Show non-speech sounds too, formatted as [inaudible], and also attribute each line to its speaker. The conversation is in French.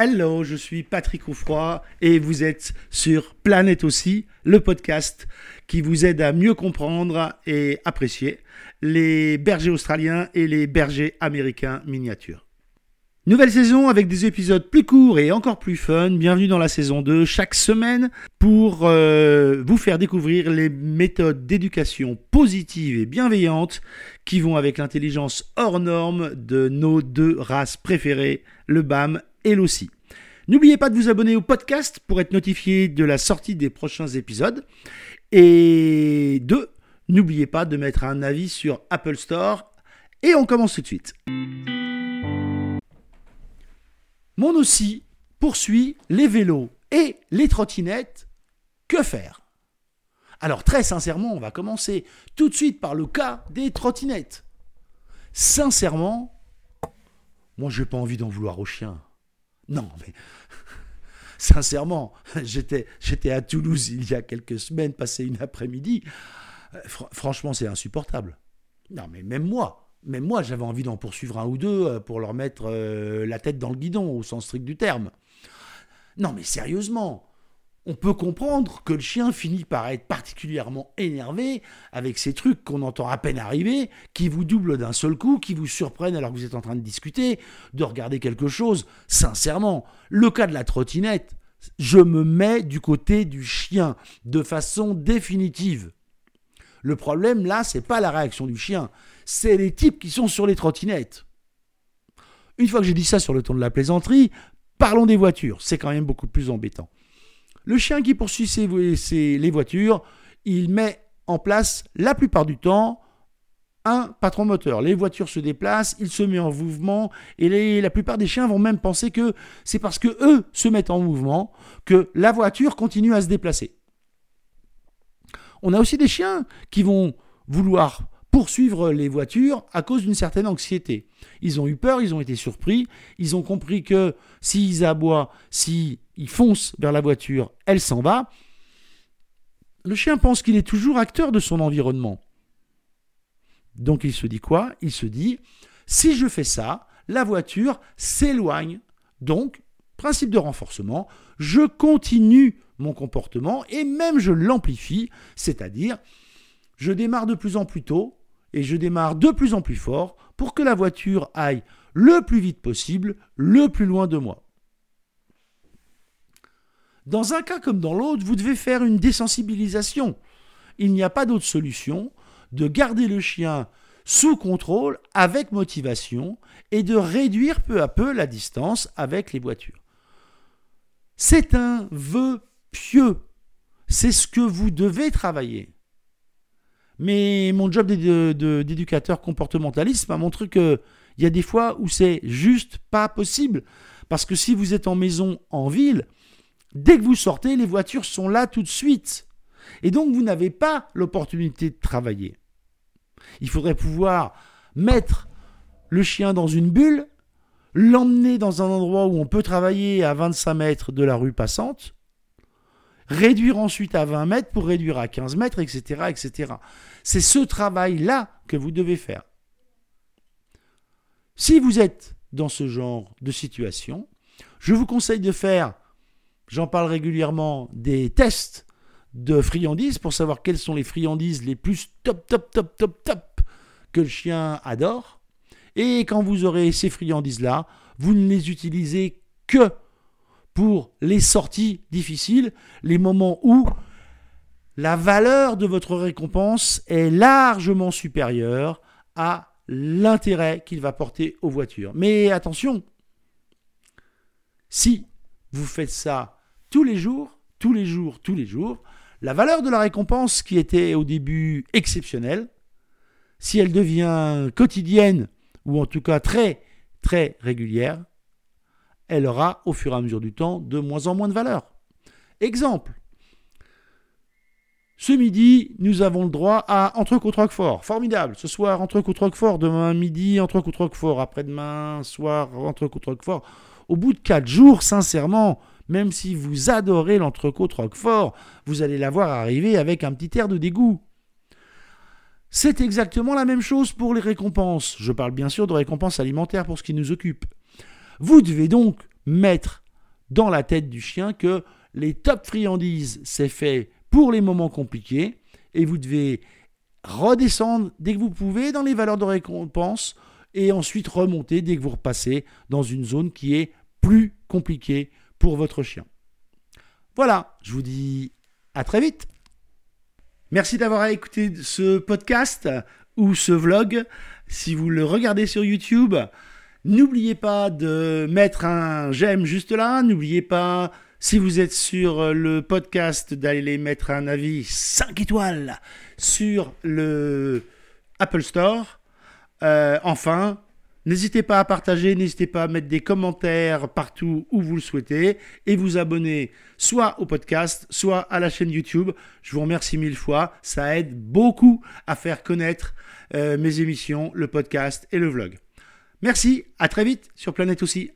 Speaker 1: Hello, je suis Patrick Oufroy et vous êtes sur Planète aussi, le podcast qui vous aide à mieux comprendre et apprécier les bergers australiens et les bergers américains miniatures. Nouvelle saison avec des épisodes plus courts et encore plus fun. Bienvenue dans la saison 2 chaque semaine pour euh, vous faire découvrir les méthodes d'éducation positive et bienveillante qui vont avec l'intelligence hors norme de nos deux races préférées, le BAM et l'OSSI. N'oubliez pas de vous abonner au podcast pour être notifié de la sortie des prochains épisodes. Et deux, n'oubliez pas de mettre un avis sur Apple Store. Et on commence tout de suite. Mon aussi poursuit les vélos et les trottinettes. Que faire? Alors très sincèrement, on va commencer tout de suite par le cas des trottinettes. Sincèrement, moi j'ai pas envie d'en vouloir au chien. Non, mais [laughs] sincèrement, j'étais, à Toulouse il y a quelques semaines, passé une après-midi. Euh, franchement, c'est insupportable. Non, mais même moi, même moi, j'avais envie d'en poursuivre un ou deux euh, pour leur mettre euh, la tête dans le guidon, au sens strict du terme. Non, mais sérieusement, on peut comprendre que le chien finit par être particulièrement énervé avec ces trucs qu'on entend à peine arriver, qui vous doublent d'un seul coup, qui vous surprennent alors que vous êtes en train de discuter, de regarder quelque chose. Sincèrement, le cas de la trottinette, je me mets du côté du chien de façon définitive. Le problème là, c'est pas la réaction du chien, c'est les types qui sont sur les trottinettes. Une fois que j'ai dit ça sur le ton de la plaisanterie, parlons des voitures, c'est quand même beaucoup plus embêtant. Le chien qui poursuit les voitures, il met en place la plupart du temps un patron moteur. Les voitures se déplacent, il se met en mouvement et la plupart des chiens vont même penser que c'est parce que eux se mettent en mouvement que la voiture continue à se déplacer. On a aussi des chiens qui vont vouloir poursuivre les voitures à cause d'une certaine anxiété. Ils ont eu peur, ils ont été surpris, ils ont compris que s'ils aboient, s'ils foncent vers la voiture, elle s'en va. Le chien pense qu'il est toujours acteur de son environnement. Donc il se dit quoi? Il se dit, si je fais ça, la voiture s'éloigne. Donc, principe de renforcement, je continue mon comportement et même je l'amplifie, c'est-à-dire je démarre de plus en plus tôt et je démarre de plus en plus fort pour que la voiture aille le plus vite possible, le plus loin de moi. Dans un cas comme dans l'autre, vous devez faire une désensibilisation. Il n'y a pas d'autre solution de garder le chien sous contrôle avec motivation et de réduire peu à peu la distance avec les voitures. C'est un vœu pieux. C'est ce que vous devez travailler. Mais mon job d'éducateur comportementaliste m'a montré qu'il y a des fois où c'est juste pas possible. Parce que si vous êtes en maison, en ville, dès que vous sortez, les voitures sont là tout de suite. Et donc vous n'avez pas l'opportunité de travailler. Il faudrait pouvoir mettre le chien dans une bulle, l'emmener dans un endroit où on peut travailler à 25 mètres de la rue passante, réduire ensuite à 20 mètres pour réduire à 15 mètres, etc. etc. C'est ce travail-là que vous devez faire. Si vous êtes dans ce genre de situation, je vous conseille de faire, j'en parle régulièrement, des tests de friandises pour savoir quelles sont les friandises les plus top, top, top, top, top que le chien adore. Et quand vous aurez ces friandises-là, vous ne les utilisez que pour les sorties difficiles, les moments où la valeur de votre récompense est largement supérieure à l'intérêt qu'il va porter aux voitures. Mais attention, si vous faites ça tous les jours, tous les jours, tous les jours, la valeur de la récompense qui était au début exceptionnelle, si elle devient quotidienne ou en tout cas très très régulière, elle aura au fur et à mesure du temps de moins en moins de valeur. Exemple. Ce midi, nous avons le droit à entrecôte Roquefort. Formidable. Ce soir, entrecôte Roquefort. Demain midi, entrecôte Roquefort. Après-demain, soir, entrecôte Roquefort. Au bout de quatre jours, sincèrement, même si vous adorez l'entrecôte Roquefort, vous allez la voir arriver avec un petit air de dégoût. C'est exactement la même chose pour les récompenses. Je parle bien sûr de récompenses alimentaires pour ce qui nous occupe. Vous devez donc mettre dans la tête du chien que les top friandises, c'est fait pour les moments compliqués et vous devez redescendre dès que vous pouvez dans les valeurs de récompense et ensuite remonter dès que vous repassez dans une zone qui est plus compliquée pour votre chien. Voilà, je vous dis à très vite. Merci d'avoir écouté ce podcast ou ce vlog. Si vous le regardez sur YouTube, n'oubliez pas de mettre un j'aime juste là. N'oubliez pas, si vous êtes sur le podcast, d'aller mettre un avis 5 étoiles sur le Apple Store. Euh, enfin, N'hésitez pas à partager, n'hésitez pas à mettre des commentaires partout où vous le souhaitez et vous abonner soit au podcast, soit à la chaîne YouTube. Je vous remercie mille fois, ça aide beaucoup à faire connaître euh, mes émissions, le podcast et le vlog. Merci, à très vite sur Planète aussi.